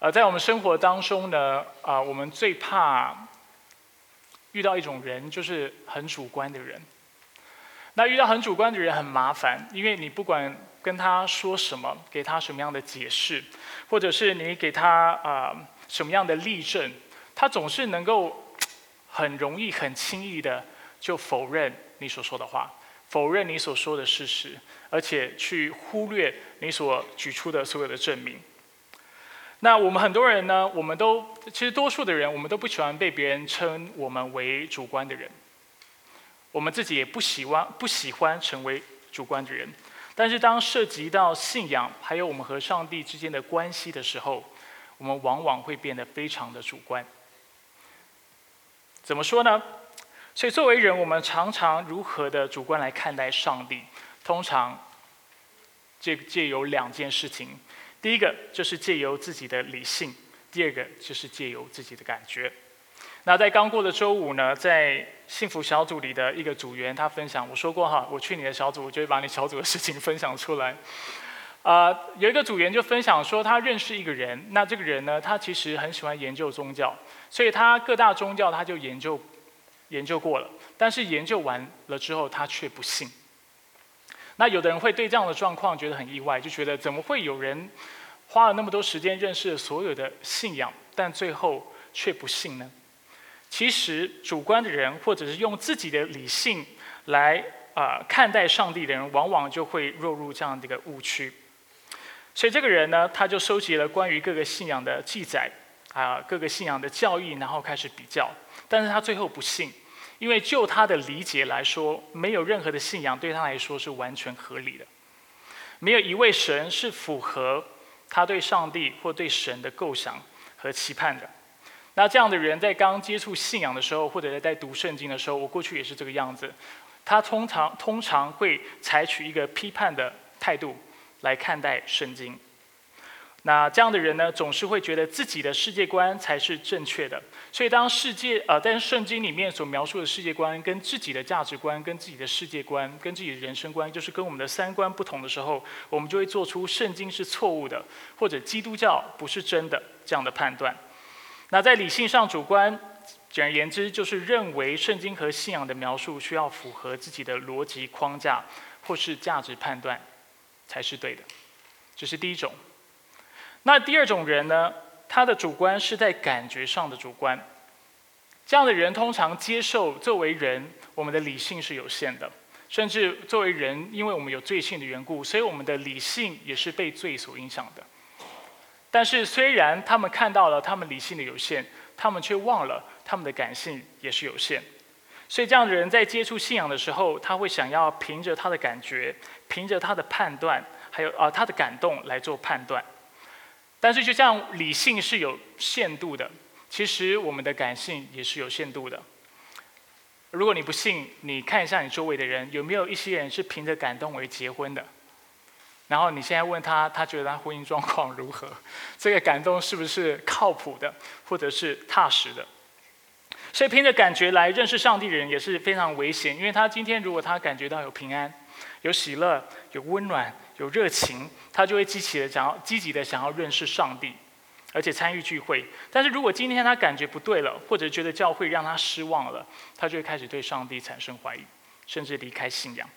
呃，在我们生活当中呢，啊，我们最怕遇到一种人，就是很主观的人。那遇到很主观的人很麻烦，因为你不管跟他说什么，给他什么样的解释，或者是你给他啊什么样的例证，他总是能够很容易、很轻易的就否认你所说的话，否认你所说的事实，而且去忽略你所举出的所有的证明。那我们很多人呢，我们都其实多数的人，我们都不喜欢被别人称我们为主观的人。我们自己也不喜欢不喜欢成为主观的人。但是当涉及到信仰，还有我们和上帝之间的关系的时候，我们往往会变得非常的主观。怎么说呢？所以作为人，我们常常如何的主观来看待上帝？通常这这有两件事情。第一个就是借由自己的理性，第二个就是借由自己的感觉。那在刚过的周五呢，在幸福小组里的一个组员，他分享，我说过哈，我去你的小组，我就会把你小组的事情分享出来。啊，有一个组员就分享说，他认识一个人，那这个人呢，他其实很喜欢研究宗教，所以他各大宗教他就研究研究过了，但是研究完了之后，他却不信。那有的人会对这样的状况觉得很意外，就觉得怎么会有人花了那么多时间认识了所有的信仰，但最后却不信呢？其实主观的人，或者是用自己的理性来啊看待上帝的人，往往就会落入这样的一个误区。所以这个人呢，他就收集了关于各个信仰的记载啊，各个信仰的教义，然后开始比较，但是他最后不信。因为就他的理解来说，没有任何的信仰对他来说是完全合理的，没有一位神是符合他对上帝或对神的构想和期盼的。那这样的人在刚接触信仰的时候，或者在读圣经的时候，我过去也是这个样子。他通常通常会采取一个批判的态度来看待圣经。那这样的人呢，总是会觉得自己的世界观才是正确的。所以，当世界呃，但是圣经里面所描述的世界观跟自己的价值观、跟自己的世界观、跟自己的人生观，就是跟我们的三观不同的时候，我们就会做出圣经是错误的，或者基督教不是真的这样的判断。那在理性上主观，简而言之，就是认为圣经和信仰的描述需要符合自己的逻辑框架或是价值判断才是对的。这是第一种。那第二种人呢？他的主观是在感觉上的主观。这样的人通常接受作为人，我们的理性是有限的，甚至作为人，因为我们有罪性的缘故，所以我们的理性也是被罪所影响的。但是虽然他们看到了他们理性的有限，他们却忘了他们的感性也是有限。所以这样的人在接触信仰的时候，他会想要凭着他的感觉，凭着他的判断，还有啊他的感动来做判断。但是，就像理性是有限度的，其实我们的感性也是有限度的。如果你不信，你看一下你周围的人，有没有一些人是凭着感动而结婚的？然后你现在问他，他觉得他婚姻状况如何？这个感动是不是靠谱的，或者是踏实的？所以，凭着感觉来认识上帝的人也是非常危险，因为他今天如果他感觉到有平安、有喜乐、有温暖。有热情，他就会积极的想要积极的想要认识上帝，而且参与聚会。但是如果今天他感觉不对了，或者觉得教会让他失望了，他就会开始对上帝产生怀疑，甚至离开信仰。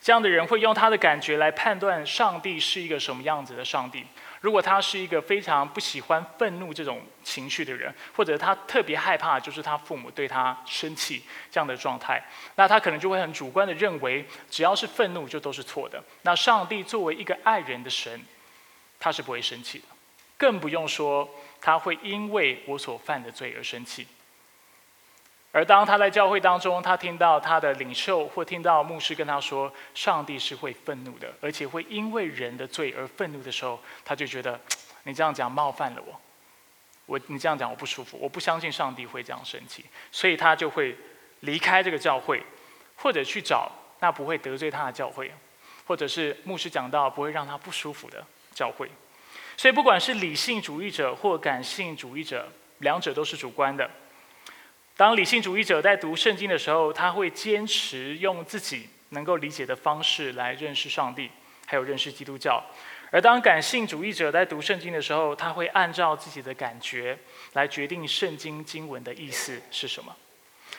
这样的人会用他的感觉来判断上帝是一个什么样子的上帝。如果他是一个非常不喜欢愤怒这种情绪的人，或者他特别害怕就是他父母对他生气这样的状态，那他可能就会很主观的认为，只要是愤怒就都是错的。那上帝作为一个爱人的神，他是不会生气的，更不用说他会因为我所犯的罪而生气。而当他在教会当中，他听到他的领袖或听到牧师跟他说，上帝是会愤怒的，而且会因为人的罪而愤怒的时候，他就觉得 你这样讲冒犯了我，我你这样讲我不舒服，我不相信上帝会这样生气，所以他就会离开这个教会，或者去找那不会得罪他的教会，或者是牧师讲到不会让他不舒服的教会。所以不管是理性主义者或感性主义者，两者都是主观的。当理性主义者在读圣经的时候，他会坚持用自己能够理解的方式来认识上帝，还有认识基督教；而当感性主义者在读圣经的时候，他会按照自己的感觉来决定圣经经文的意思是什么。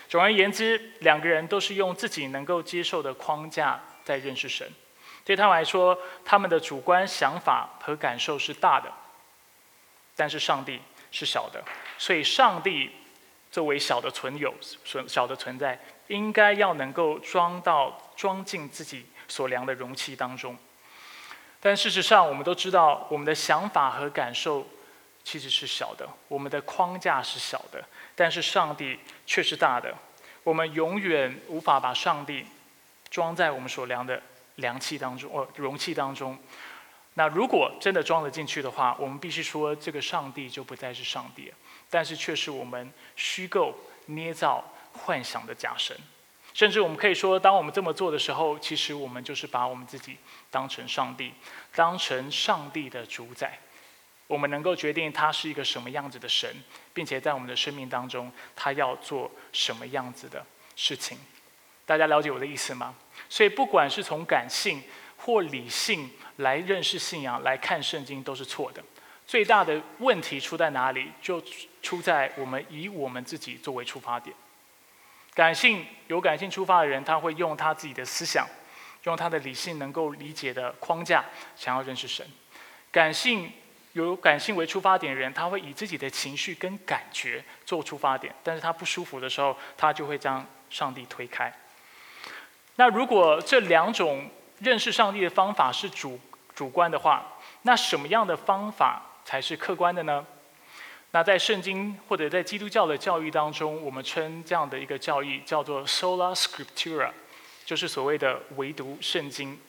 总而言之，两个人都是用自己能够接受的框架在认识神。对他们来说，他们的主观想法和感受是大的，但是上帝是小的。所以，上帝作为小的存有、存小的存在，应该要能够装到装进自己所量的容器当中。但事实上，我们都知道，我们的想法和感受其实是小的，我们的框架是小的。但是上帝却是大的，我们永远无法把上帝装在我们所量的量器当中，哦，容器当中。那如果真的装得进去的话，我们必须说这个上帝就不再是上帝了，但是却是我们虚构、捏造、幻想的假神。甚至我们可以说，当我们这么做的时候，其实我们就是把我们自己当成上帝，当成上帝的主宰。我们能够决定他是一个什么样子的神，并且在我们的生命当中，他要做什么样子的事情。大家了解我的意思吗？所以，不管是从感性或理性来认识信仰、来看圣经，都是错的。最大的问题出在哪里？就出在我们以我们自己作为出发点。感性有感性出发的人，他会用他自己的思想，用他的理性能够理解的框架，想要认识神。感性。有感性为出发点的人，他会以自己的情绪跟感觉做出发点，但是他不舒服的时候，他就会将上帝推开。那如果这两种认识上帝的方法是主主观的话，那什么样的方法才是客观的呢？那在圣经或者在基督教的教育当中，我们称这样的一个教义叫做 sola scriptura，就是所谓的唯独圣经。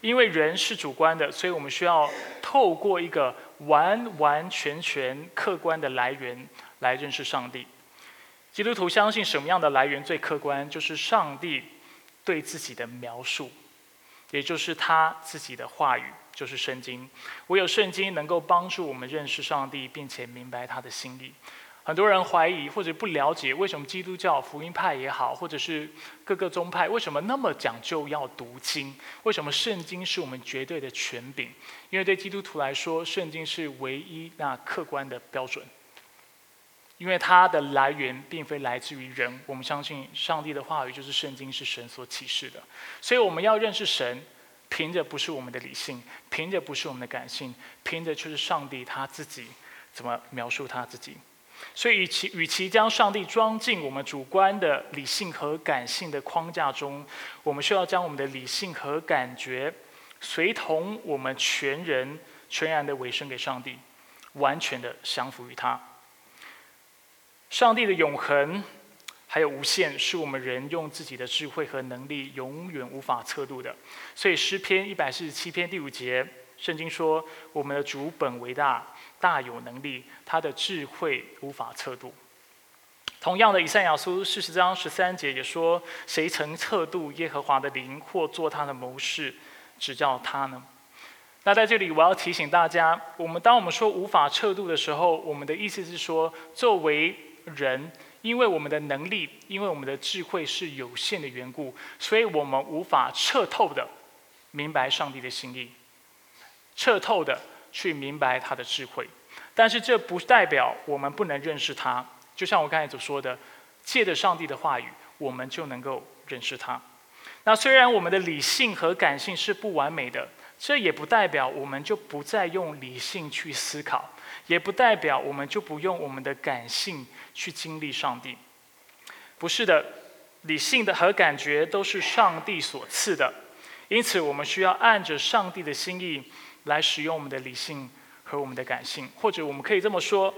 因为人是主观的，所以我们需要透过一个完完全全客观的来源来认识上帝。基督徒相信什么样的来源最客观？就是上帝对自己的描述，也就是他自己的话语，就是圣经。唯有圣经能够帮助我们认识上帝，并且明白他的心意。很多人怀疑或者不了解，为什么基督教福音派也好，或者是各个宗派，为什么那么讲究要读经？为什么圣经是我们绝对的权柄？因为对基督徒来说，圣经是唯一那客观的标准。因为它的来源并非来自于人，我们相信上帝的话语就是圣经是神所启示的。所以我们要认识神，凭着不是我们的理性，凭着不是我们的感性，凭着就是上帝他自己怎么描述他自己。所以，与其与其将上帝装进我们主观的理性和感性的框架中，我们需要将我们的理性和感觉，随同我们全人全然的委身给上帝，完全的降服于他。上帝的永恒还有无限，是我们人用自己的智慧和能力永远无法测度的。所以，诗篇一百四十七篇第五节，圣经说：“我们的主本为大。”大有能力，他的智慧无法测度。同样的，以赛亚书四十章十三节也说：“谁曾测度耶和华的灵，或做他的谋士，指教他呢？”那在这里，我要提醒大家，我们当我们说无法测度的时候，我们的意思是说，作为人，因为我们的能力，因为我们的智慧是有限的缘故，所以我们无法彻透的明白上帝的心意，彻透的。去明白他的智慧，但是这不代表我们不能认识他。就像我刚才所说的，借着上帝的话语，我们就能够认识他。那虽然我们的理性和感性是不完美的，这也不代表我们就不再用理性去思考，也不代表我们就不用我们的感性去经历上帝。不是的，理性的和感觉都是上帝所赐的，因此我们需要按着上帝的心意。来使用我们的理性和我们的感性，或者我们可以这么说：，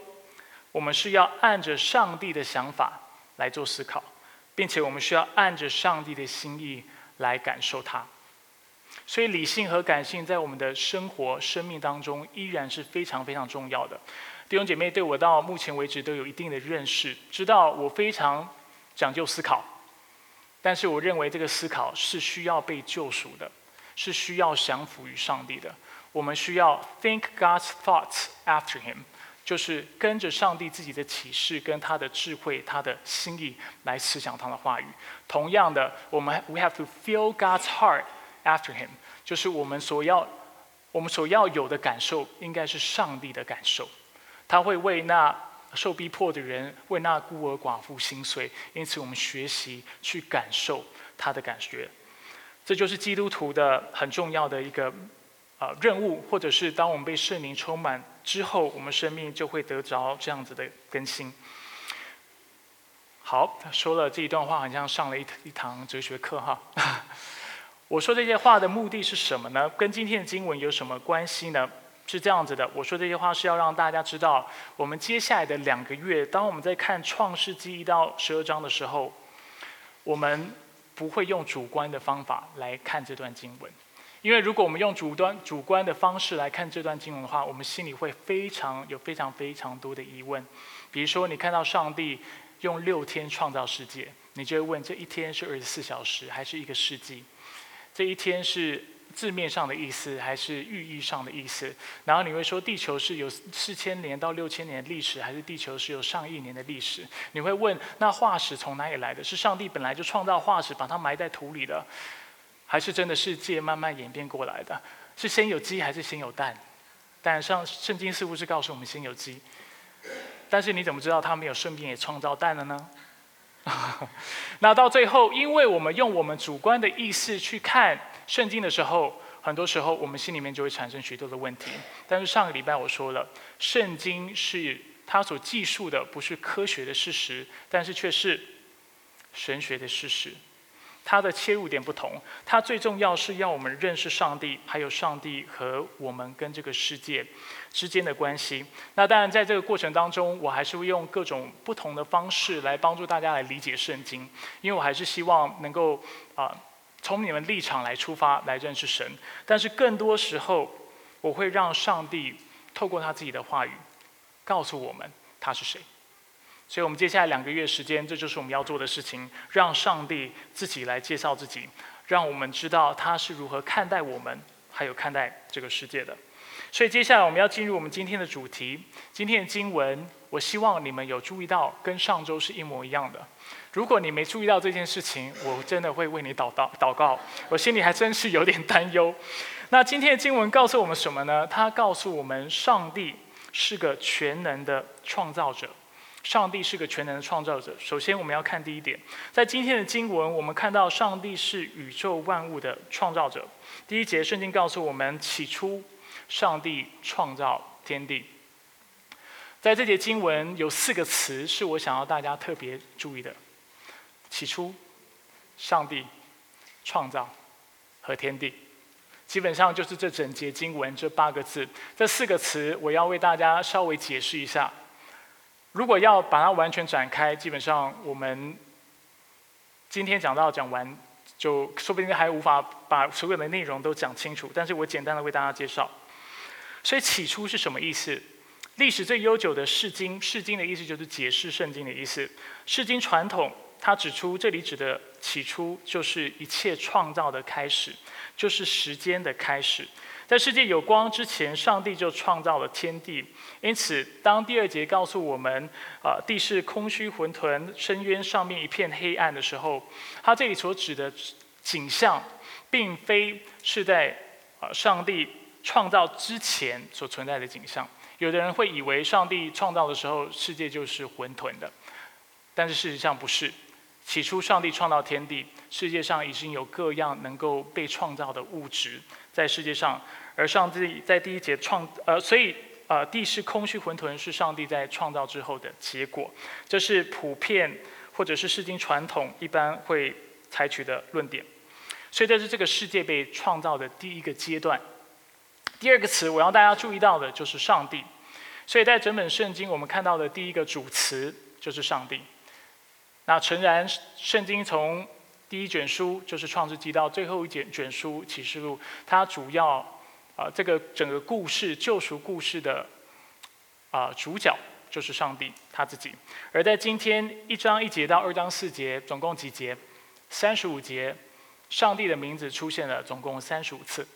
我们是要按着上帝的想法来做思考，并且我们需要按着上帝的心意来感受它。所以，理性和感性在我们的生活、生命当中依然是非常非常重要的。弟兄姐妹对我到目前为止都有一定的认识，知道我非常讲究思考，但是我认为这个思考是需要被救赎的，是需要降服于上帝的。我们需要 think God's thoughts after Him，就是跟着上帝自己的启示、跟他的智慧、他的心意来思想他的话语。同样的，我们 we have to feel God's heart after Him，就是我们所要我们所要有的感受应该是上帝的感受，他会为那受逼迫的人，为那孤儿寡妇心碎，因此我们学习去感受他的感觉，这就是基督徒的很重要的一个啊任务，或者是当我们被圣灵充满之后，我们生命就会得着这样子的更新。好，说了这一段话，好像上了一一堂哲学课哈。我说这些话的目的是什么呢？跟今天的经文有什么关系呢？是这样子的，我说这些话是要让大家知道，我们接下来的两个月，当我们在看创世纪一到十二章的时候，我们不会用主观的方法来看这段经文，因为如果我们用主端主观的方式来看这段经文的话，我们心里会非常有非常非常多的疑问。比如说，你看到上帝用六天创造世界，你就会问：这一天是二十四小时，还是一个世纪？这一天是字面上的意思，还是寓意上的意思？然后你会说，地球是有四千年到六千年历史，还是地球是有上亿年的历史？你会问，那化石从哪里来的？是上帝本来就创造化石，把它埋在土里的，还是真的世界慢慢演变过来的？是先有鸡还是先有蛋？但上圣经似乎是告诉我们先有鸡，但是你怎么知道他没有顺便也创造蛋了呢？那到最后，因为我们用我们主观的意识去看圣经的时候，很多时候我们心里面就会产生许多的问题。但是上个礼拜我说了，圣经是它所记述的不是科学的事实，但是却是神学的事实。它的切入点不同，它最重要是要我们认识上帝，还有上帝和我们跟这个世界之间的关系。那当然，在这个过程当中，我还是会用各种不同的方式来帮助大家来理解圣经，因为我还是希望能够啊从你们立场来出发来认识神。但是更多时候，我会让上帝透过他自己的话语告诉我们他是谁。所以，我们接下来两个月时间，这就是我们要做的事情，让上帝自己来介绍自己，让我们知道他是如何看待我们，还有看待这个世界的。所以，接下来我们要进入我们今天的主题。今天的经文，我希望你们有注意到，跟上周是一模一样的。如果你没注意到这件事情，我真的会为你祷祷祷告。我心里还真是有点担忧。那今天的经文告诉我们什么呢？它告诉我们，上帝是个全能的创造者。上帝是个全能的创造者。首先，我们要看第一点，在今天的经文，我们看到上帝是宇宙万物的创造者。第一节，圣经告诉我们：起初，上帝创造天地。在这节经文有四个词是我想要大家特别注意的：起初，上帝创造和天地。基本上就是这整节经文这八个字。这四个词，我要为大家稍微解释一下。如果要把它完全展开，基本上我们今天讲到讲完，就说不定还无法把所有的内容都讲清楚。但是我简单的为大家介绍。所以起初是什么意思？历史最悠久的《释经》，《释经》的意思就是解释圣经的意思。《释经》传统，它指出这里指的起初就是一切创造的开始，就是时间的开始。在世界有光之前，上帝就创造了天地。因此，当第二节告诉我们，啊，地是空虚混沌，深渊上面一片黑暗的时候，它这里所指的景象，并非是在啊上帝创造之前所存在的景象。有的人会以为上帝创造的时候，世界就是混沌的，但是事实上不是。起初，上帝创造天地，世界上已经有各样能够被创造的物质在世界上。而上帝在第一节创，呃，所以，呃，地是空虚混沌，是上帝在创造之后的结果。这是普遍或者是世经传统一般会采取的论点。所以这是这个世界被创造的第一个阶段。第二个词我要大家注意到的就是上帝。所以在整本圣经我们看到的第一个主词就是上帝。那诚然，圣经从第一卷书就是创世纪到最后一卷卷书启示录，它主要。啊，这个整个故事救赎故事的啊主角就是上帝他自己。而在今天一章一节到二章四节，总共几节？三十五节，上帝的名字出现了总共三十五次，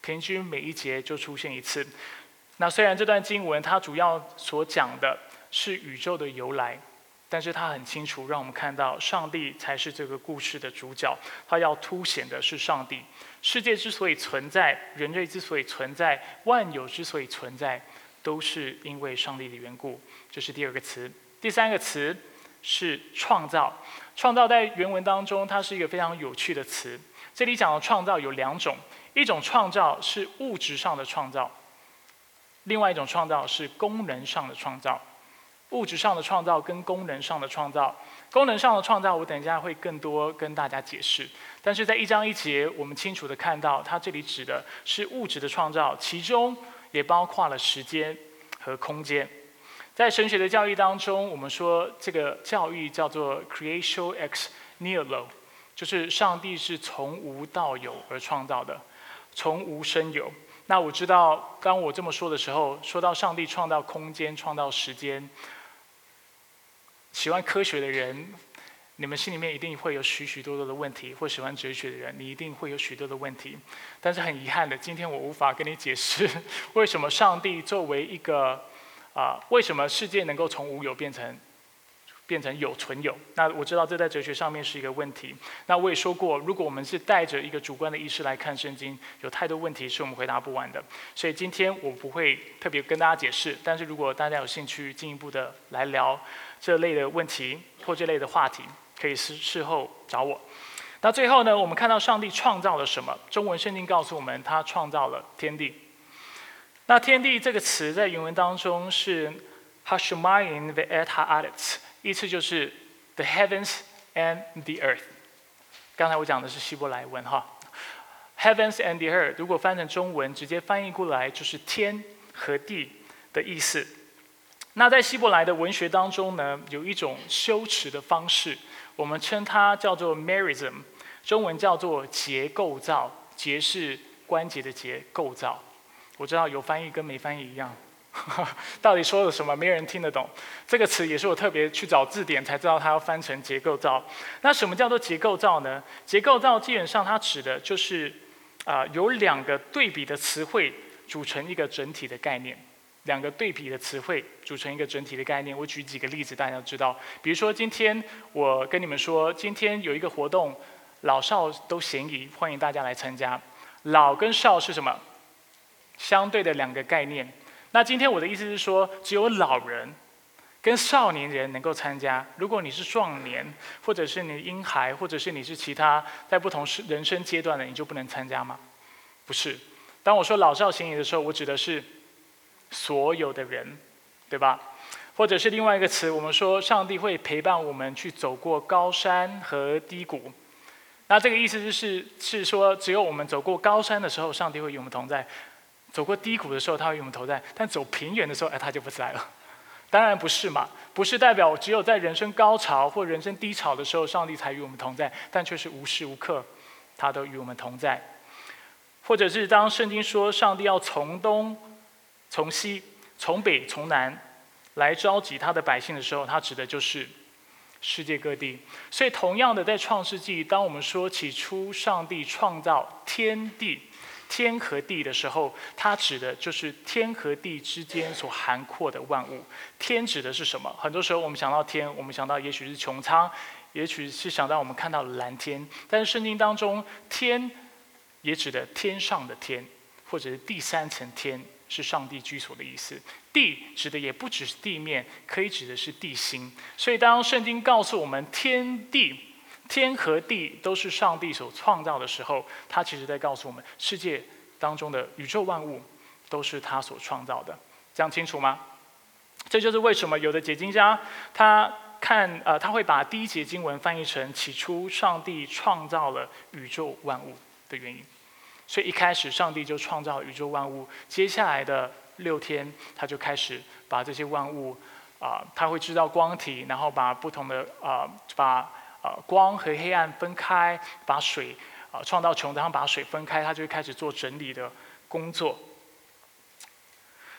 平均每一节就出现一次。那虽然这段经文它主要所讲的是宇宙的由来，但是它很清楚，让我们看到上帝才是这个故事的主角。它要凸显的是上帝。世界之所以存在，人类之所以存在，万有之所以存在，都是因为上帝的缘故。这是第二个词。第三个词是创造。创造在原文当中，它是一个非常有趣的词。这里讲的创造有两种，一种创造是物质上的创造，另外一种创造是功能上的创造。物质上的创造跟功能上的创造，功能上的创造，我等一下会更多跟大家解释。但是在一章一节，我们清楚的看到，它这里指的是物质的创造，其中也包括了时间和空间。在神学的教育当中，我们说这个教育叫做 creation ex nihilo，就是上帝是从无到有而创造的，从无生有。那我知道，当我这么说的时候，说到上帝创造空间、创造时间。喜欢科学的人，你们心里面一定会有许许多多的问题；或喜欢哲学的人，你一定会有许多的问题。但是很遗憾的，今天我无法跟你解释 为什么上帝作为一个啊，为什么世界能够从无有变成。变成有存有，那我知道这在哲学上面是一个问题。那我也说过，如果我们是带着一个主观的意识来看圣经，有太多问题是我们回答不完的。所以今天我不会特别跟大家解释，但是如果大家有兴趣进一步的来聊这类的问题或这类的话题，可以事事后找我。那最后呢，我们看到上帝创造了什么？中文圣经告诉我们，他创造了天地。那天地这个词在原文当中是 Hashmayin ve'et haaretz。意思就是 the heavens and the earth。刚才我讲的是希伯来文哈，heavens and the earth 如果翻成中文，直接翻译过来就是天和地的意思。那在希伯来的文学当中呢，有一种修辞的方式，我们称它叫做 merism，中文叫做结构造，结是关节的结，构造。我知道有翻译跟没翻译一样。到底说了什么？没有人听得懂。这个词也是我特别去找字典才知道，它要翻成结构造。那什么叫做结构造呢？结构造基本上它指的就是啊，有两个对比的词汇组成一个整体的概念。两个对比的词汇组成一个整体的概念。我举几个例子，大家知道。比如说，今天我跟你们说，今天有一个活动，老少都嫌疑，欢迎大家来参加。老跟少是什么？相对的两个概念。那今天我的意思是说，只有老人跟少年人能够参加。如果你是壮年，或者是你婴孩，或者是你是其他在不同人生阶段的，你就不能参加吗？不是。当我说老少咸宜的时候，我指的是所有的人，对吧？或者是另外一个词，我们说上帝会陪伴我们去走过高山和低谷。那这个意思就是是说，只有我们走过高山的时候，上帝会与我们同在。走过低谷的时候，他会与我们同在；但走平原的时候，哎，他就不在了。当然不是嘛，不是代表只有在人生高潮或人生低潮的时候，上帝才与我们同在，但却是无时无刻，他都与我们同在。或者是当圣经说上帝要从东、从西、从北、从南来召集他的百姓的时候，他指的就是世界各地。所以，同样的，在创世纪，当我们说起初上帝创造天地。天和地的时候，它指的就是天和地之间所涵括的万物。天指的是什么？很多时候我们想到天，我们想到也许是穹苍，也许是想到我们看到蓝天。但是圣经当中，天也指的天上的天，或者是第三层天，是上帝居所的意思。地指的也不只是地面，可以指的是地心。所以当圣经告诉我们天地。天和地都是上帝所创造的时候，他其实在告诉我们，世界当中的宇宙万物都是他所创造的。这样清楚吗？这就是为什么有的解经家他看呃他会把第一节经文翻译成“起初上帝创造了宇宙万物”的原因。所以一开始上帝就创造宇宙万物，接下来的六天他就开始把这些万物啊，他会知道光体，然后把不同的啊把。呃，光和黑暗分开，把水啊创造穹，然后把水分开，它就会开始做整理的工作。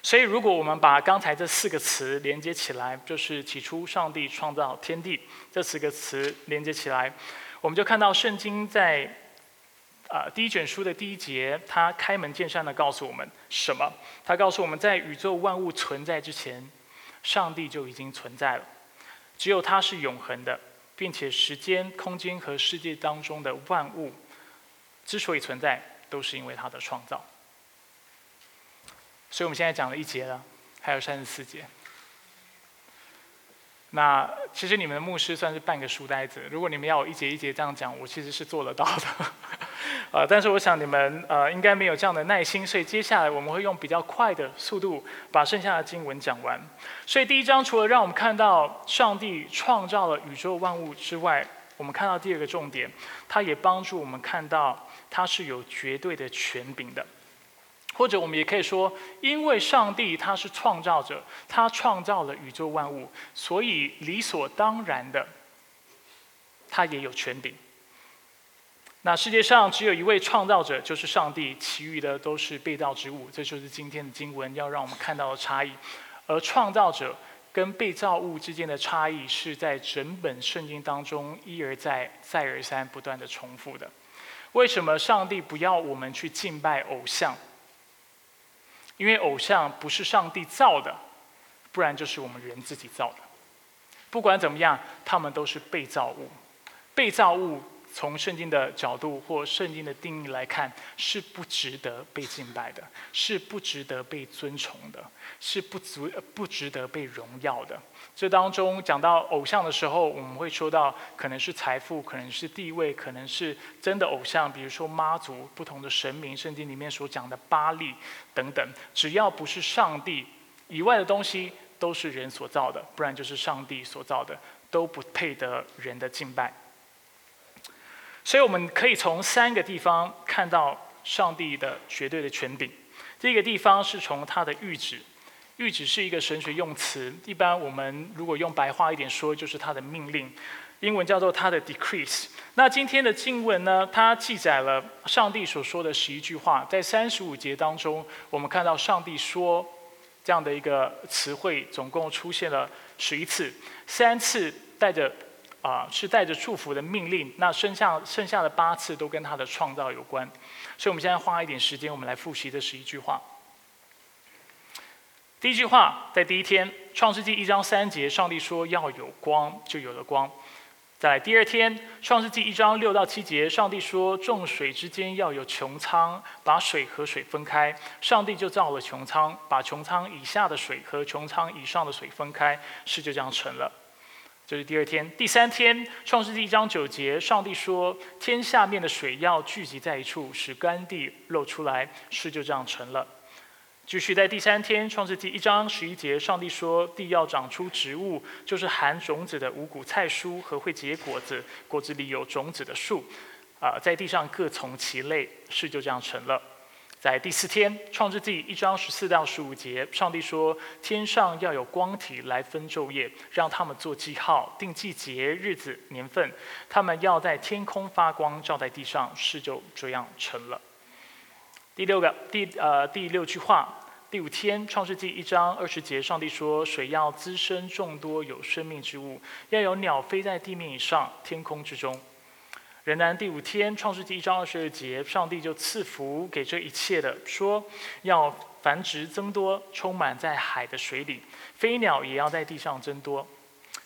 所以，如果我们把刚才这四个词连接起来，就是起初上帝创造天地这四个词连接起来，我们就看到圣经在啊第一卷书的第一节，它开门见山的告诉我们什么？它告诉我们在宇宙万物存在之前，上帝就已经存在了。只有他是永恒的，并且时间、空间和世界当中的万物之所以存在，都是因为它的创造。所以我们现在讲了一节了，还有三十四节。那其实你们的牧师算是半个书呆子，如果你们要我一节一节这样讲，我其实是做得到的。呃，但是我想你们呃应该没有这样的耐心，所以接下来我们会用比较快的速度把剩下的经文讲完。所以第一章除了让我们看到上帝创造了宇宙万物之外，我们看到第二个重点，它也帮助我们看到它是有绝对的权柄的。或者我们也可以说，因为上帝他是创造者，他创造了宇宙万物，所以理所当然的，他也有权柄。那世界上只有一位创造者，就是上帝，其余的都是被造之物。这就是今天的经文要让我们看到的差异。而创造者跟被造物之间的差异，是在整本圣经当中一而再、再而三不断的重复的。为什么上帝不要我们去敬拜偶像？因为偶像不是上帝造的，不然就是我们人自己造的。不管怎么样，他们都是被造物。被造物从圣经的角度或圣经的定义来看，是不值得被敬拜的，是不值得被尊崇的，是不足不值得被荣耀的。这当中讲到偶像的时候，我们会说到可能是财富，可能是地位，可能是真的偶像，比如说妈祖、不同的神明，圣经里面所讲的巴利等等。只要不是上帝以外的东西，都是人所造的，不然就是上帝所造的，都不配得人的敬拜。所以我们可以从三个地方看到上帝的绝对的权柄。第一个地方是从他的谕旨。谕旨是一个神学用词，一般我们如果用白话一点说，就是他的命令，英文叫做他的 decrease。那今天的经文呢，它记载了上帝所说的十一句话，在三十五节当中，我们看到上帝说这样的一个词汇，总共出现了十一次，三次带着啊是带着祝福的命令，那剩下剩下的八次都跟他的创造有关，所以我们现在花一点时间，我们来复习这十一句话。第一句话，在第一天，创世纪一章三节，上帝说要有光，就有了光。在第二天，创世纪一章六到七节，上帝说众水之间要有穹苍，把水和水分开。上帝就造了穹苍，把穹苍以下的水和穹苍以上的水分开，事就这样成了。这是第二天。第三天，创世纪一章九节，上帝说天下面的水要聚集在一处，使干地露出来，事就这样成了。继续在第三天，创世纪一章十一节，上帝说：“地要长出植物，就是含种子的五谷菜蔬和会结果子，果子里有种子的树，啊，在地上各从其类。”事就这样成了。在第四天，创世纪一章十四到十五节，上帝说：“天上要有光体来分昼夜，让他们做记号，定季节、日子、年份，他们要在天空发光，照在地上。”事就这样成了。第六个第呃第六句话，第五天创世纪一章二十节，上帝说水要滋生众多有生命之物，要有鸟飞在地面以上，天空之中。仍然第五天创世纪一章二十二节，上帝就赐福给这一切的，说要繁殖增多，充满在海的水里，飞鸟也要在地上增多。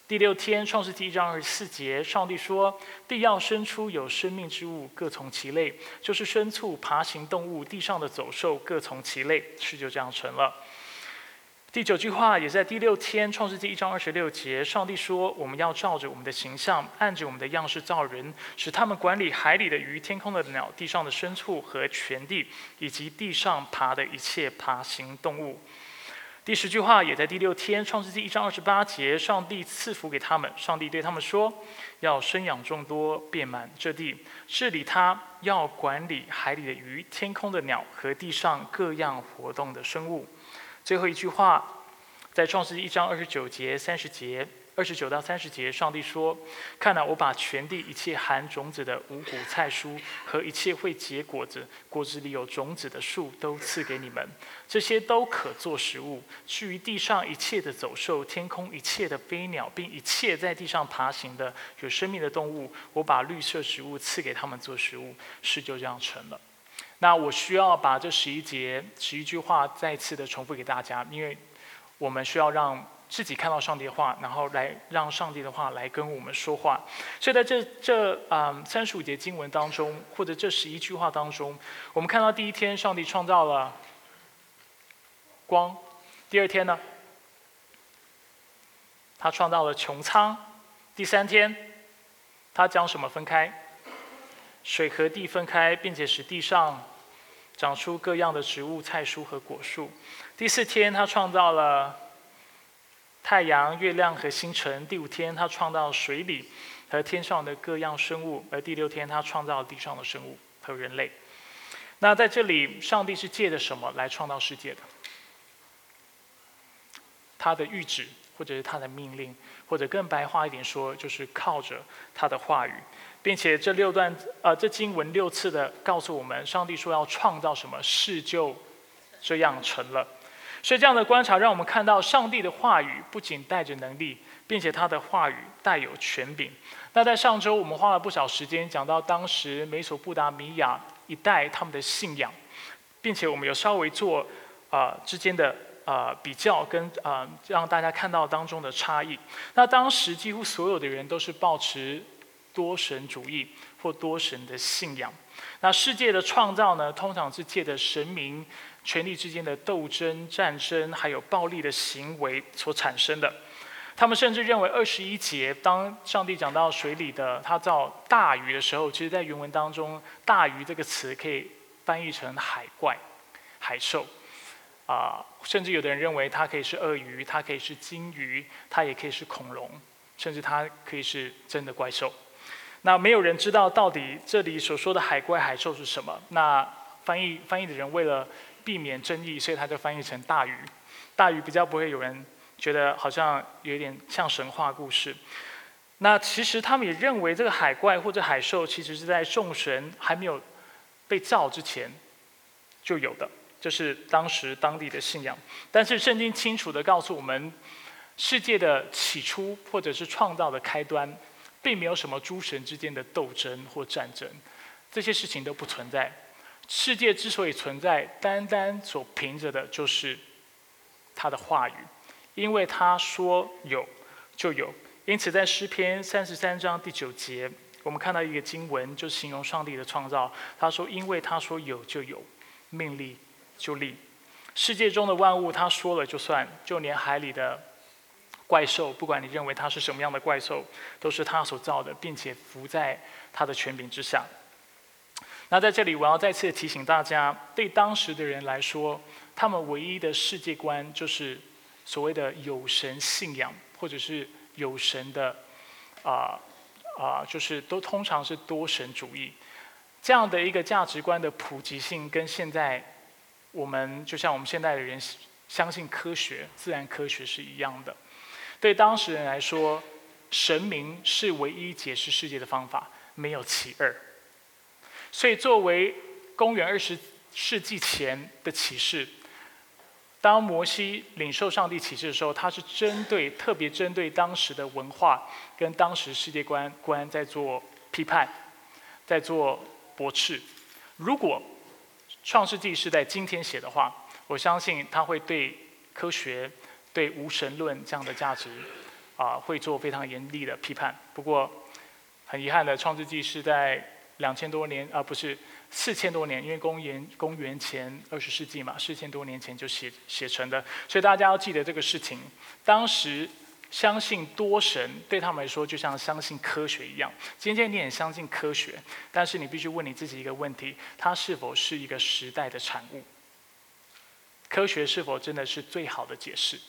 第六天，创世纪一章二十四节，上帝说：“地要生出有生命之物，各从其类，就是牲畜、爬行动物、地上的走兽，各从其类。”事就这样成了。第九句话也在第六天，创世纪一章二十六节，上帝说：“我们要照着我们的形象，按着我们的样式造人，使他们管理海里的鱼、天空的鸟、地上的牲畜和全地，以及地上爬的一切爬行动物。”第十句话也在第六天，创世纪一章二十八节，上帝赐福给他们。上帝对他们说：“要生养众多，遍满这地，治理他，要管理海里的鱼、天空的鸟和地上各样活动的生物。”最后一句话，在创世纪一章二十九节、三十节。二十九到三十节，上帝说：“看了，我把全地一切含种子的五谷菜蔬和一切会结果子、果子里有种子的树，都赐给你们。这些都可做食物。至于地上一切的走兽、天空一切的飞鸟，并一切在地上爬行的有生命的动物，我把绿色食物赐给他们做食物。事就这样成了。那我需要把这十一节、十一句话再次的重复给大家，因为我们需要让。自己看到上帝的话，然后来让上帝的话来跟我们说话。所以在这这啊三十五节经文当中，或者这十一句话当中，我们看到第一天上帝创造了光，第二天呢，他创造了穹苍，第三天他将什么分开？水和地分开，并且使地上长出各样的植物、菜蔬和果树。第四天，他创造了太阳、月亮和星辰。第五天，他创造水里和天上的各样生物。而第六天，他创造地上的生物和人类。那在这里，上帝是借着什么来创造世界的？他的谕旨，或者是他的命令，或者更白话一点说，就是靠着他的话语。并且这六段，呃，这经文六次的告诉我们，上帝说要创造什么事，就这样成了。所以这样的观察，让我们看到上帝的话语不仅带着能力，并且他的话语带有权柄。那在上周，我们花了不少时间讲到当时美索不达米亚一带他们的信仰，并且我们有稍微做啊之间的啊比较，跟啊让大家看到当中的差异。那当时几乎所有的人都是保持。多神主义或多神的信仰，那世界的创造呢，通常是借着神明权力之间的斗争、战争，还有暴力的行为所产生的。他们甚至认为二十一节，当上帝讲到水里的他造大鱼的时候，其实在原文当中，“大鱼”这个词可以翻译成海怪、海兽啊，甚至有的人认为它可以是鳄鱼，它可以是鲸鱼，它也可以是恐龙，甚至它可以是真的怪兽。那没有人知道到底这里所说的海怪海兽是什么。那翻译翻译的人为了避免争议，所以他就翻译成大鱼。大鱼比较不会有人觉得好像有点像神话故事。那其实他们也认为这个海怪或者海兽其实是在众神还没有被造之前就有的，这是当时当地的信仰。但是圣经清楚的告诉我们，世界的起初或者是创造的开端。并没有什么诸神之间的斗争或战争，这些事情都不存在。世界之所以存在，单单所凭着的就是他的话语，因为他说有就有。因此，在诗篇三十三章第九节，我们看到一个经文，就形容上帝的创造。他说：“因为他说有就有，命立就立。世界中的万物，他说了就算，就连海里的。”怪兽，不管你认为它是什么样的怪兽，都是他所造的，并且服在他的权柄之下。那在这里，我要再次提醒大家，对当时的人来说，他们唯一的世界观就是所谓的有神信仰，或者是有神的啊啊，就是都通常是多神主义这样的一个价值观的普及性，跟现在我们就像我们现在的人相信科学、自然科学是一样的。对当事人来说，神明是唯一解释世界的方法，没有其二。所以，作为公元二十世纪前的启示，当摩西领受上帝启示的时候，他是针对特别针对当时的文化跟当时世界观观在做批判，在做驳斥。如果创世纪是在今天写的话，我相信他会对科学。对无神论这样的价值，啊，会做非常严厉的批判。不过，很遗憾的，《创世纪》是在两千多年，啊，不是四千多年，因为公元公元前二十世纪嘛，四千多年前就写写成的。所以大家要记得这个事情。当时相信多神，对他们来说就像相信科学一样。今天你也相信科学，但是你必须问你自己一个问题：它是否是一个时代的产物？科学是否真的是最好的解释？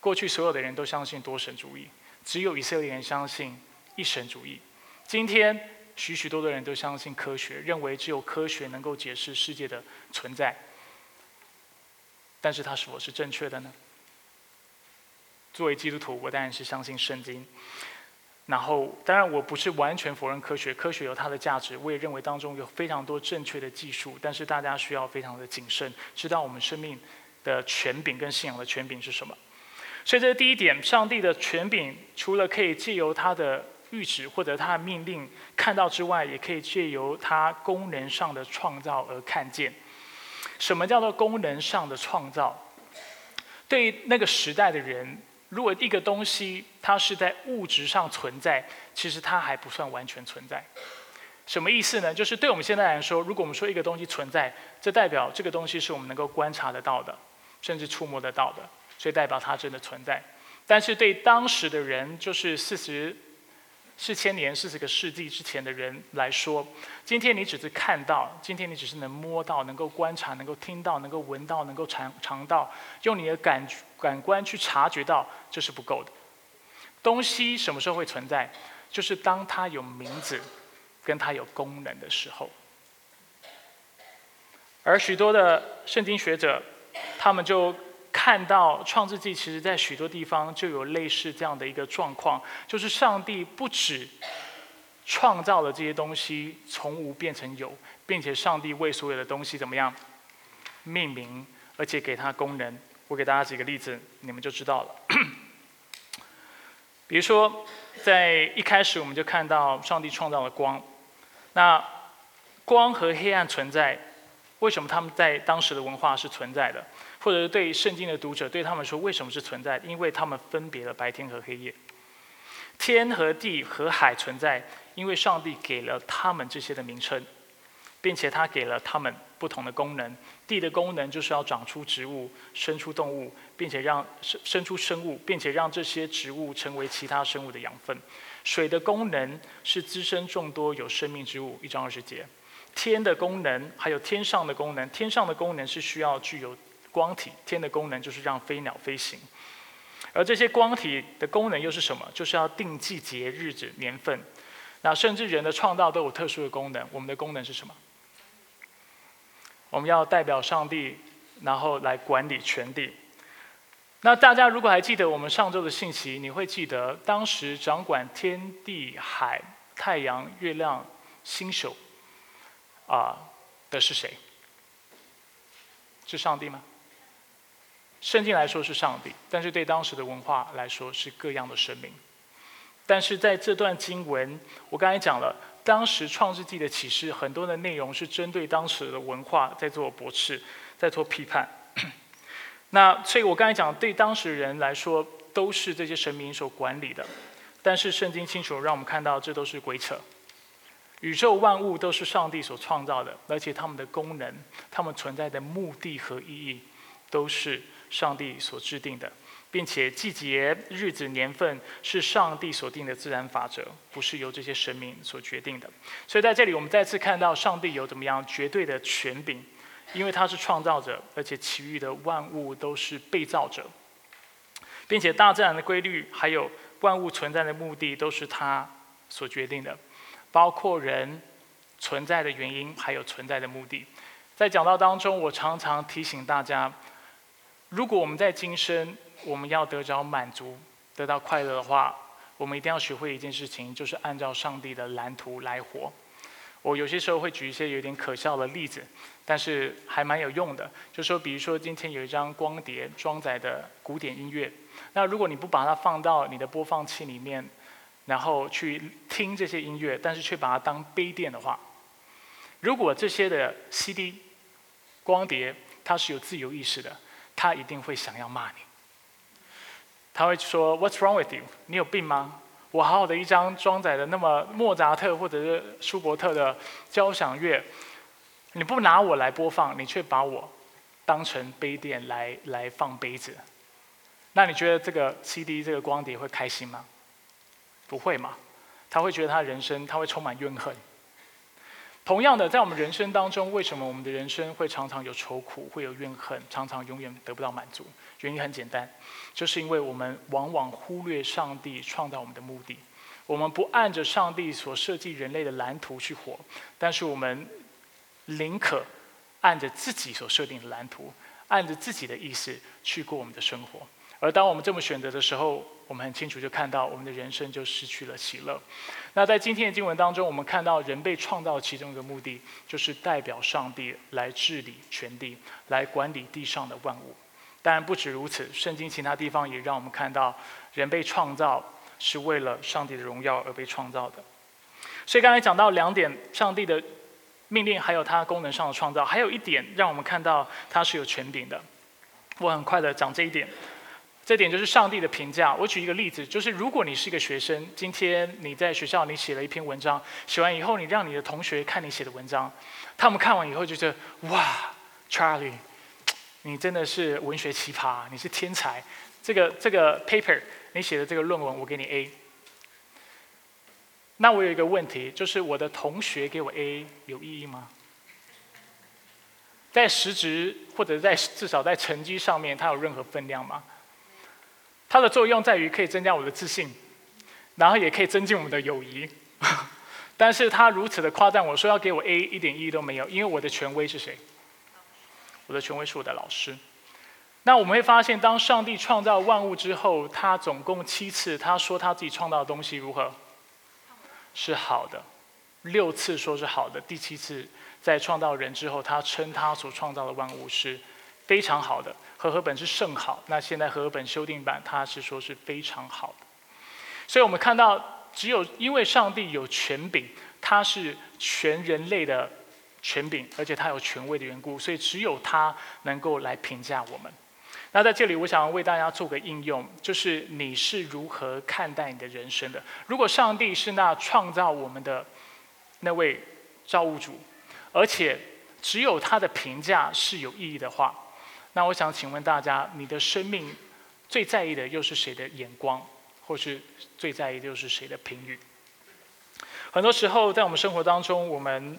过去所有的人都相信多神主义，只有以色列人相信一神主义。今天许许多多人都相信科学，认为只有科学能够解释世界的存在。但是它是否是正确的呢？作为基督徒，我当然是相信圣经。然后，当然我不是完全否认科学，科学有它的价值。我也认为当中有非常多正确的技术，但是大家需要非常的谨慎，知道我们生命的权柄跟信仰的权柄是什么。所以这是第一点，上帝的权柄除了可以借由他的谕旨或者他的命令看到之外，也可以借由他功能上的创造而看见。什么叫做功能上的创造？对于那个时代的人，如果一个东西它是在物质上存在，其实它还不算完全存在。什么意思呢？就是对我们现在来说，如果我们说一个东西存在，这代表这个东西是我们能够观察得到的，甚至触摸得到的，所以代表它真的存在。但是对当时的人，就是四十。四千年、四十个世纪之前的人来说，今天你只是看到，今天你只是能摸到、能够观察、能够听到、能够闻到、能够尝尝到，用你的感感官去察觉到，这是不够的。东西什么时候会存在？就是当它有名字，跟它有功能的时候。而许多的圣经学者，他们就。看到创世纪，其实在许多地方就有类似这样的一个状况，就是上帝不止创造了这些东西从无变成有，并且上帝为所有的东西怎么样命名，而且给它功能。我给大家举个例子，你们就知道了。比如说，在一开始我们就看到上帝创造了光，那光和黑暗存在，为什么他们在当时的文化是存在的？或者是对圣经的读者，对他们说，为什么是存在？因为他们分别了白天和黑夜，天和地和海存在，因为上帝给了他们这些的名称，并且他给了他们不同的功能。地的功能就是要长出植物、生出动物，并且让生生出生物，并且让这些植物成为其他生物的养分。水的功能是滋生众多有生命之物。一章二十节，天的功能还有天上的功能，天上的功能是需要具有。光体天的功能就是让飞鸟飞行，而这些光体的功能又是什么？就是要定季节、日子、年份。那甚至人的创造都有特殊的功能。我们的功能是什么？我们要代表上帝，然后来管理全地。那大家如果还记得我们上周的信息，你会记得当时掌管天地海、太阳、月亮、星宿啊的是谁？是上帝吗？圣经来说是上帝，但是对当时的文化来说是各样的神明。但是在这段经文，我刚才讲了，当时创世纪的启示很多的内容是针对当时的文化在做驳斥，在做批判。那所以我刚才讲，对当时人来说都是这些神明所管理的，但是圣经清楚让我们看到，这都是鬼扯。宇宙万物都是上帝所创造的，而且他们的功能、他们存在的目的和意义，都是。上帝所制定的，并且季节、日子、年份是上帝所定的自然法则，不是由这些神明所决定的。所以在这里，我们再次看到上帝有怎么样绝对的权柄，因为他是创造者，而且其余的万物都是被造者，并且大自然的规律还有万物存在的目的都是他所决定的，包括人存在的原因还有存在的目的。在讲道当中，我常常提醒大家。如果我们在今生我们要得着满足、得到快乐的话，我们一定要学会一件事情，就是按照上帝的蓝图来活。我有些时候会举一些有点可笑的例子，但是还蛮有用的。就说，比如说今天有一张光碟装载的古典音乐，那如果你不把它放到你的播放器里面，然后去听这些音乐，但是却把它当杯垫的话，如果这些的 CD 光碟它是有自由意识的。他一定会想要骂你，他会说 "What's wrong with you？你有病吗？我好好的一张装载的那么莫扎特或者是舒伯特的交响乐，你不拿我来播放，你却把我当成杯垫来来放杯子，那你觉得这个 CD 这个光碟会开心吗？不会嘛，他会觉得他人生他会充满怨恨。同样的，在我们人生当中，为什么我们的人生会常常有愁苦，会有怨恨，常常永远得不到满足？原因很简单，就是因为我们往往忽略上帝创造我们的目的，我们不按着上帝所设计人类的蓝图去活，但是我们宁可按着自己所设定的蓝图，按着自己的意思去过我们的生活。而当我们这么选择的时候，我们很清楚就看到我们的人生就失去了喜乐。那在今天的经文当中，我们看到人被创造其中一个目的，就是代表上帝来治理全地，来管理地上的万物。当然不止如此，圣经其他地方也让我们看到，人被创造是为了上帝的荣耀而被创造的。所以刚才讲到两点，上帝的命令还有它功能上的创造，还有一点让我们看到它是有权柄的。我很快的讲这一点。这点就是上帝的评价。我举一个例子，就是如果你是一个学生，今天你在学校你写了一篇文章，写完以后你让你的同学看你写的文章，他们看完以后就觉得哇，Charlie，你真的是文学奇葩，你是天才。这个这个 paper 你写的这个论文，我给你 A。那我有一个问题，就是我的同学给我 A 有意义吗？在实质或者在至少在成绩上面，它有任何分量吗？它的作用在于可以增加我的自信，然后也可以增进我们的友谊。但是他如此的夸赞我说要给我 A 一点意义都没有，因为我的权威是谁？我的权威是我的老师。那我们会发现，当上帝创造万物之后，他总共七次他说他自己创造的东西如何？是好的。六次说是好的，第七次在创造人之后，他称他所创造的万物是非常好的。和合本是甚好，那现在和合本修订版，它是说是非常好的。所以我们看到，只有因为上帝有权柄，他是全人类的权柄，而且他有权威的缘故，所以只有他能够来评价我们。那在这里，我想为大家做个应用，就是你是如何看待你的人生的？如果上帝是那创造我们的那位造物主，而且只有他的评价是有意义的话。那我想请问大家，你的生命最在意的又是谁的眼光，或是最在意的又是谁的评语？很多时候，在我们生活当中，我们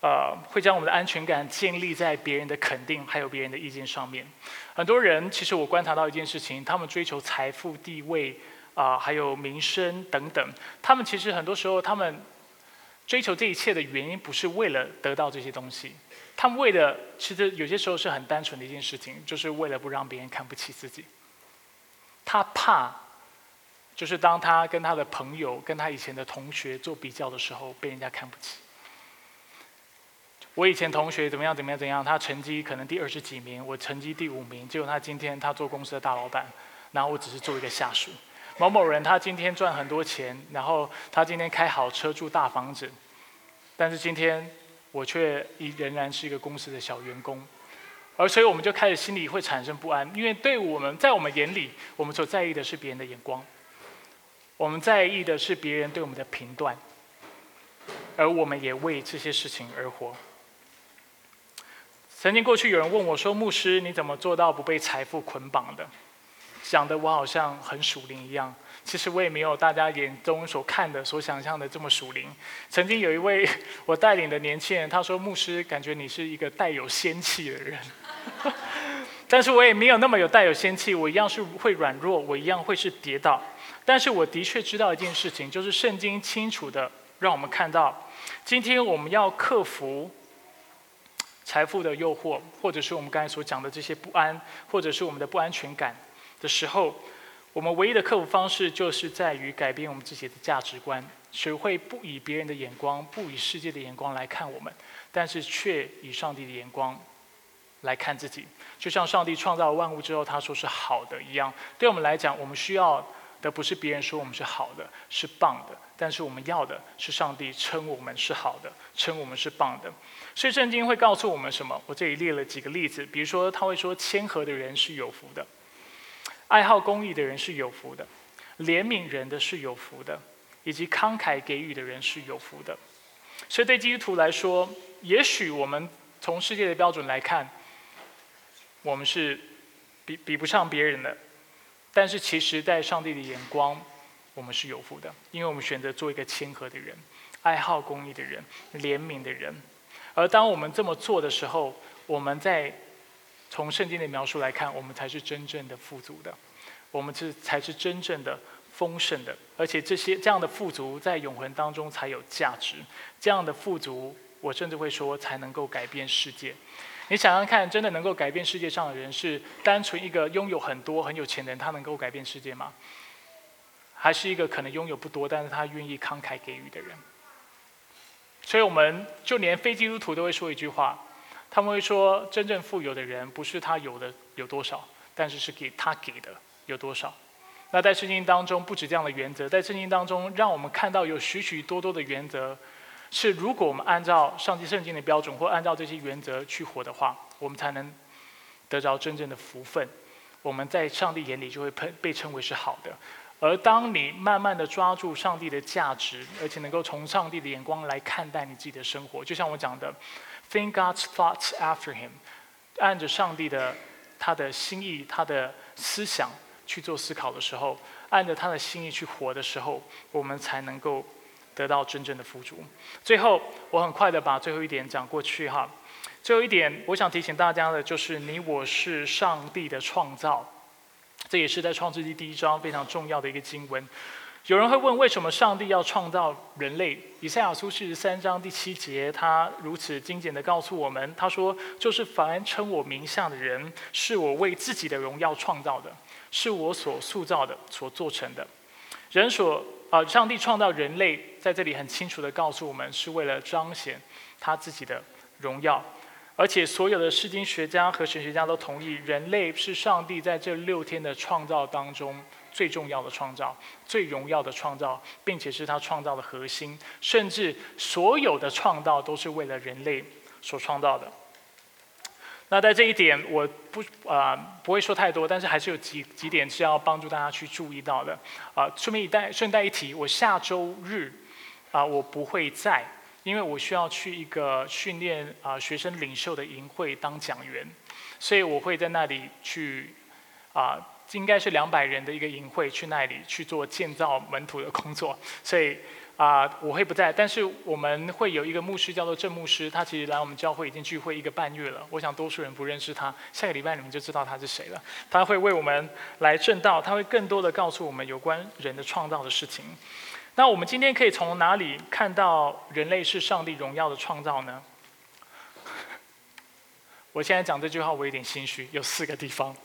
呃会将我们的安全感建立在别人的肯定，还有别人的意见上面。很多人其实我观察到一件事情，他们追求财富、地位啊，还有名声等等，他们其实很多时候，他们追求这一切的原因，不是为了得到这些东西。他们为的，其实有些时候是很单纯的一件事情，就是为了不让别人看不起自己。他怕，就是当他跟他的朋友、跟他以前的同学做比较的时候，被人家看不起。我以前同学怎么样怎么样怎样，他成绩可能第二十几名，我成绩第五名，结果他今天他做公司的大老板，然后我只是做一个下属。某某人他今天赚很多钱，然后他今天开好车住大房子，但是今天。我却依仍然是一个公司的小员工，而所以我们就开始心里会产生不安，因为对我们在我们眼里，我们所在意的是别人的眼光，我们在意的是别人对我们的评断，而我们也为这些事情而活。曾经过去有人问我说：“牧师，你怎么做到不被财富捆绑的？”讲的我好像很属灵一样。其实我也没有大家眼中所看的、所想象的这么属灵。曾经有一位 我带领的年轻人，他说：“牧师，感觉你是一个带有仙气的人。”但是我也没有那么有带有仙气，我一样是会软弱，我一样会是跌倒。但是我的确知道一件事情，就是圣经清楚的让我们看到，今天我们要克服财富的诱惑，或者是我们刚才所讲的这些不安，或者是我们的不安全感的时候。我们唯一的克服方式，就是在于改变我们自己的价值观，学会不以别人的眼光、不以世界的眼光来看我们，但是却以上帝的眼光来看自己。就像上帝创造了万物之后，他说是好的一样。对我们来讲，我们需要的不是别人说我们是好的、是棒的，但是我们要的是上帝称我们是好的、称我们是棒的。所以圣经会告诉我们什么？我这里列了几个例子，比如说他会说，谦和的人是有福的。爱好公益的人是有福的，怜悯人的是有福的，以及慷慨给予的人是有福的。所以对基督徒来说，也许我们从世界的标准来看，我们是比比不上别人的，但是其实，在上帝的眼光，我们是有福的，因为我们选择做一个谦和的人，爱好公益的人，怜悯的人。而当我们这么做的时候，我们在。从圣经的描述来看，我们才是真正的富足的，我们是才是真正的丰盛的，而且这些这样的富足在永恒当中才有价值。这样的富足，我甚至会说才能够改变世界。你想想看，真的能够改变世界上的人，是单纯一个拥有很多很有钱的人，他能够改变世界吗？还是一个可能拥有不多，但是他愿意慷慨给予的人？所以，我们就连非基督徒都会说一句话。他们会说，真正富有的人不是他有的有多少，但是是给他给的有多少。那在圣经当中，不止这样的原则，在圣经当中，让我们看到有许许多多的原则，是如果我们按照上帝圣经的标准，或按照这些原则去活的话，我们才能得着真正的福分，我们在上帝眼里就会被被称为是好的。而当你慢慢的抓住上帝的价值，而且能够从上帝的眼光来看待你自己的生活，就像我讲的，think God's thoughts after Him，按着上帝的他的心意、他的思想去做思考的时候，按着他的心意去活的时候，我们才能够得到真正的富足。最后，我很快的把最后一点讲过去哈。最后一点，我想提醒大家的就是，你我是上帝的创造。这也是在创世纪第一章非常重要的一个经文。有人会问，为什么上帝要创造人类？以赛亚书四十三章第七节，他如此精简的告诉我们：他说，就是凡称我名下的人，是我为自己的荣耀创造的，是我所塑造的，所做成的。人所啊，上帝创造人类，在这里很清楚的告诉我们，是为了彰显他自己的荣耀。而且，所有的诗经学家和神学家都同意，人类是上帝在这六天的创造当中最重要的创造、最荣耀的创造，并且是他创造的核心。甚至所有的创造都是为了人类所创造的。那在这一点，我不啊不会说太多，但是还是有几几点是要帮助大家去注意到的。啊，顺便一带顺带一提，我下周日啊，我不会在。因为我需要去一个训练啊学生领袖的营会当讲员，所以我会在那里去啊，应该是两百人的一个营会，去那里去做建造门徒的工作。所以啊，我会不在，但是我们会有一个牧师叫做郑牧师，他其实来我们教会已经聚会一个半月了。我想多数人不认识他，下个礼拜你们就知道他是谁了。他会为我们来正道，他会更多的告诉我们有关人的创造的事情。那我们今天可以从哪里看到人类是上帝荣耀的创造呢？我现在讲这句话，我有点心虚。有四个地方，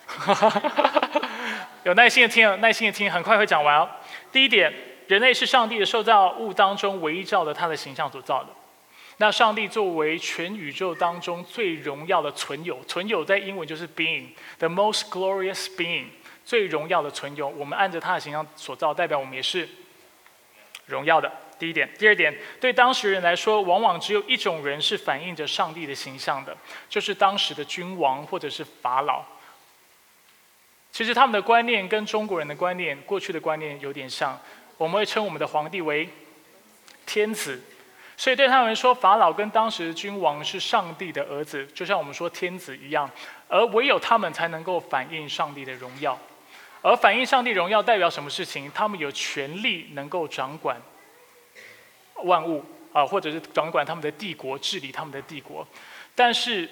有耐心的听，耐心的听，很快会讲完哦。第一点，人类是上帝的受造物当中唯一照着他的形象所造的。那上帝作为全宇宙当中最荣耀的存有，存有在英文就是 being，the most glorious being，最荣耀的存有。我们按着他的形象所造，代表我们也是。荣耀的第一点，第二点，对当时人来说，往往只有一种人是反映着上帝的形象的，就是当时的君王或者是法老。其实他们的观念跟中国人的观念、过去的观念有点像，我们会称我们的皇帝为天子，所以对他们说，法老跟当时的君王是上帝的儿子，就像我们说天子一样，而唯有他们才能够反映上帝的荣耀。而反映上帝荣耀代表什么事情？他们有权利能够掌管万物啊，或者是掌管他们的帝国，治理他们的帝国。但是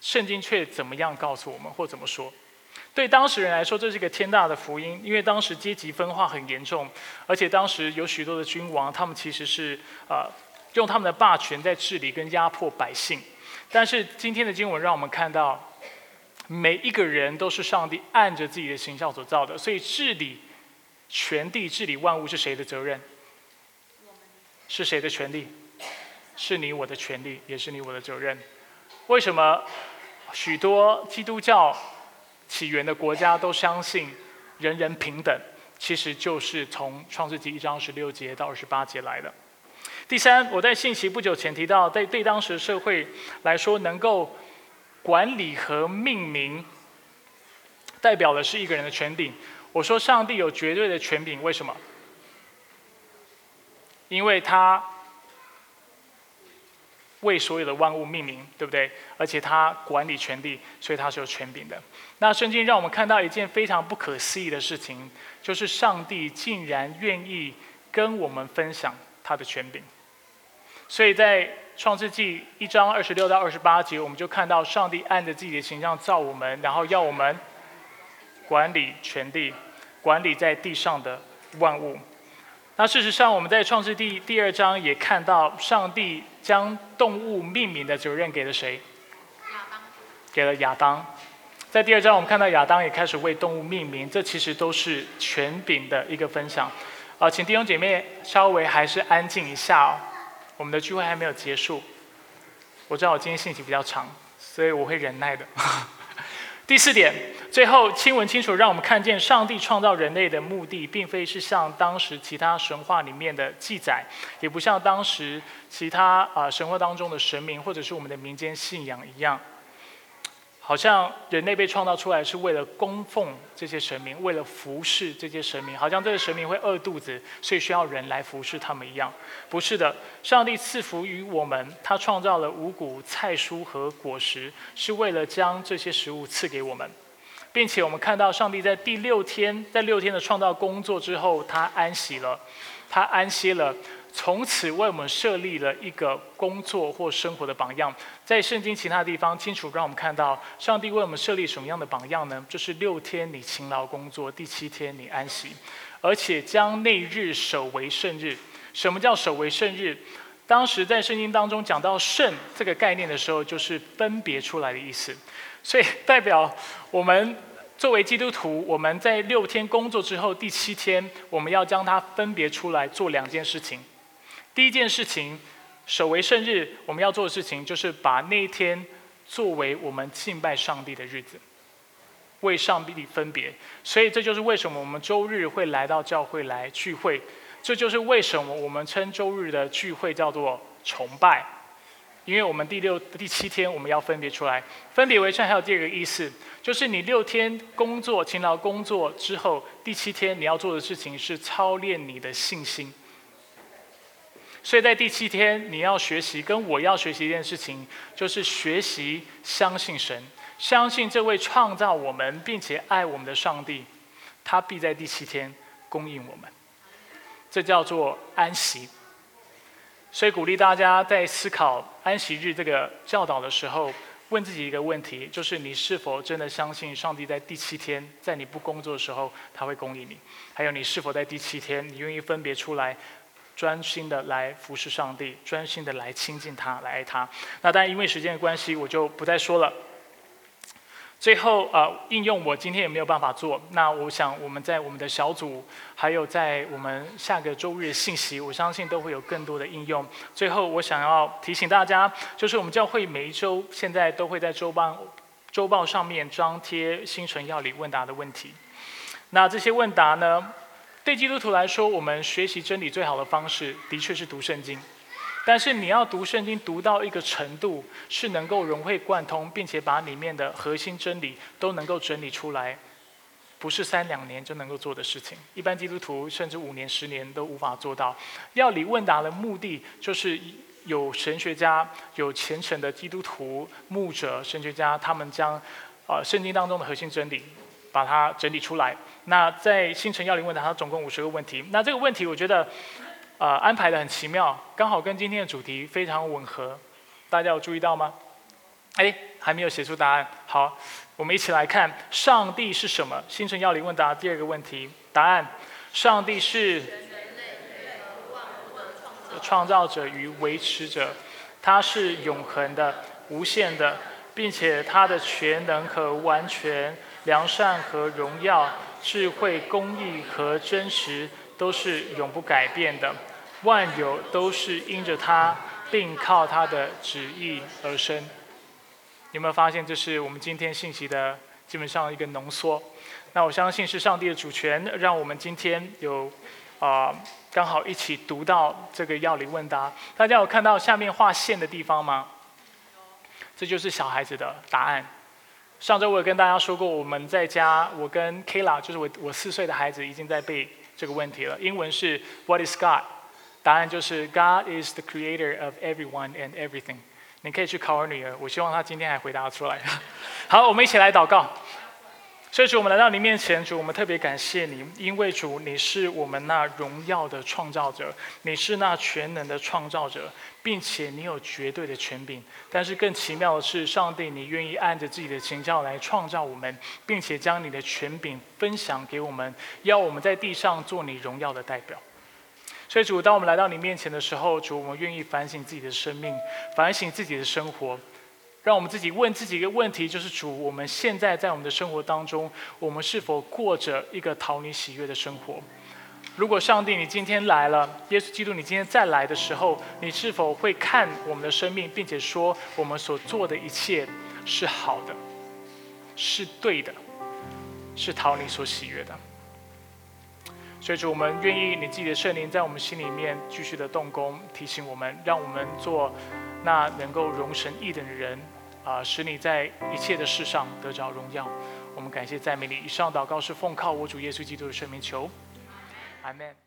圣经却怎么样告诉我们，或怎么说？对当时人来说，这是一个天大的福音，因为当时阶级分化很严重，而且当时有许多的君王，他们其实是啊用他们的霸权在治理跟压迫百姓。但是今天的经文让我们看到。每一个人都是上帝按着自己的形象所造的，所以治理全地、治理万物是谁的责任？是谁的权利？是你我的权利，也是你我的责任。为什么许多基督教起源的国家都相信人人平等？其实就是从创世纪一章十六节到二十八节来的。第三，我在信息不久前提到，在对当时社会来说，能够。管理和命名，代表的是一个人的权柄。我说上帝有绝对的权柄，为什么？因为他为所有的万物命名，对不对？而且他管理权力，所以他是有权柄的。那圣经让我们看到一件非常不可思议的事情，就是上帝竟然愿意跟我们分享他的权柄。所以在创世纪一章二十六到二十八节，我们就看到上帝按着自己的形象造我们，然后要我们管理全地，管理在地上的万物。那事实上，我们在创世第第二章也看到，上帝将动物命名的责任给了谁？亚当。给了亚当。在第二章，我们看到亚当也开始为动物命名，这其实都是权柄的一个分享。啊，请弟兄姐妹稍微还是安静一下哦。我们的聚会还没有结束，我知道我今天信息比较长，所以我会忍耐的。第四点，最后亲文清楚让我们看见，上帝创造人类的目的，并非是像当时其他神话里面的记载，也不像当时其他啊神话当中的神明，或者是我们的民间信仰一样。好像人类被创造出来是为了供奉这些神明，为了服侍这些神明，好像这个神明会饿肚子，所以需要人来服侍他们一样。不是的，上帝赐福于我们，他创造了五谷、菜蔬和果实，是为了将这些食物赐给我们，并且我们看到上帝在第六天，在六天的创造工作之后，他安息了，他安息了。从此为我们设立了一个工作或生活的榜样，在圣经其他地方清楚让我们看到，上帝为我们设立什么样的榜样呢？就是六天你勤劳工作，第七天你安息，而且将那日守为圣日。什么叫守为圣日？当时在圣经当中讲到圣这个概念的时候，就是分别出来的意思，所以代表我们。作为基督徒，我们在六天工作之后，第七天我们要将它分别出来做两件事情。第一件事情，守为圣日，我们要做的事情就是把那一天作为我们敬拜上帝的日子，为上帝分别。所以这就是为什么我们周日会来到教会来聚会，这就是为什么我们称周日的聚会叫做崇拜，因为我们第六、第七天我们要分别出来，分别为圣。还有第二个意思，就是你六天工作勤劳工作之后，第七天你要做的事情是操练你的信心。所以在第七天，你要学习，跟我要学习一件事情，就是学习相信神，相信这位创造我们并且爱我们的上帝，他必在第七天供应我们。这叫做安息。所以鼓励大家在思考安息日这个教导的时候，问自己一个问题：就是你是否真的相信上帝在第七天，在你不工作的时候，他会供应你？还有你是否在第七天，你愿意分别出来？专心的来服侍上帝，专心的来亲近他，来爱他。那当然，因为时间的关系，我就不再说了。最后，呃，应用我今天也没有办法做。那我想，我们在我们的小组，还有在我们下个周日的信息，我相信都会有更多的应用。最后，我想要提醒大家，就是我们教会每一周现在都会在周报周报上面张贴星辰要理问答的问题。那这些问答呢？对基督徒来说，我们学习真理最好的方式，的确是读圣经。但是你要读圣经读到一个程度，是能够融会贯通，并且把里面的核心真理都能够整理出来，不是三两年就能够做的事情。一般基督徒甚至五年、十年都无法做到。要理问答的目的，就是有神学家、有虔诚的基督徒、牧者、神学家，他们将啊圣经当中的核心真理。把它整理出来。那在星辰要灵问答，它总共五十个问题。那这个问题，我觉得，呃，安排的很奇妙，刚好跟今天的主题非常吻合。大家有注意到吗？哎，还没有写出答案。好，我们一起来看，上帝是什么？星辰要灵问答第二个问题，答案：上帝是创造者与维持者，他是永恒的、无限的，并且他的全能和完全。良善和荣耀、智慧、公义和真实都是永不改变的，万有都是因着他，并靠他的旨意而生。有没有发现，这是我们今天信息的基本上一个浓缩？那我相信是上帝的主权，让我们今天有啊刚好一起读到这个要理问答。大家有看到下面画线的地方吗？这就是小孩子的答案。上周我有跟大家说过，我们在家，我跟 Kayla，就是我我四岁的孩子已经在背这个问题了。英文是 What is God？答案就是 God is the creator of everyone and everything。你可以去考我女儿，我希望她今天还回答出来。好，我们一起来祷告。所以主，我们来到你面前，主，我们特别感谢你，因为主你是我们那荣耀的创造者，你是那全能的创造者，并且你有绝对的权柄。但是更奇妙的是，上帝你愿意按着自己的情教来创造我们，并且将你的权柄分享给我们，要我们在地上做你荣耀的代表。所以主，当我们来到你面前的时候，主，我们愿意反省自己的生命，反省自己的生活。让我们自己问自己一个问题：，就是主，我们现在在我们的生活当中，我们是否过着一个讨你喜悦的生活？如果上帝你今天来了，耶稣基督你今天再来的时候，你是否会看我们的生命，并且说我们所做的一切是好的，是对的，是讨你所喜悦的？所以主，我们愿意你自己的圣灵在我们心里面继续的动工，提醒我们，让我们做那能够容神意的人。啊，使你在一切的事上得着荣耀。我们感谢赞美你。以上祷告是奉靠我主耶稣基督的圣名求，阿门。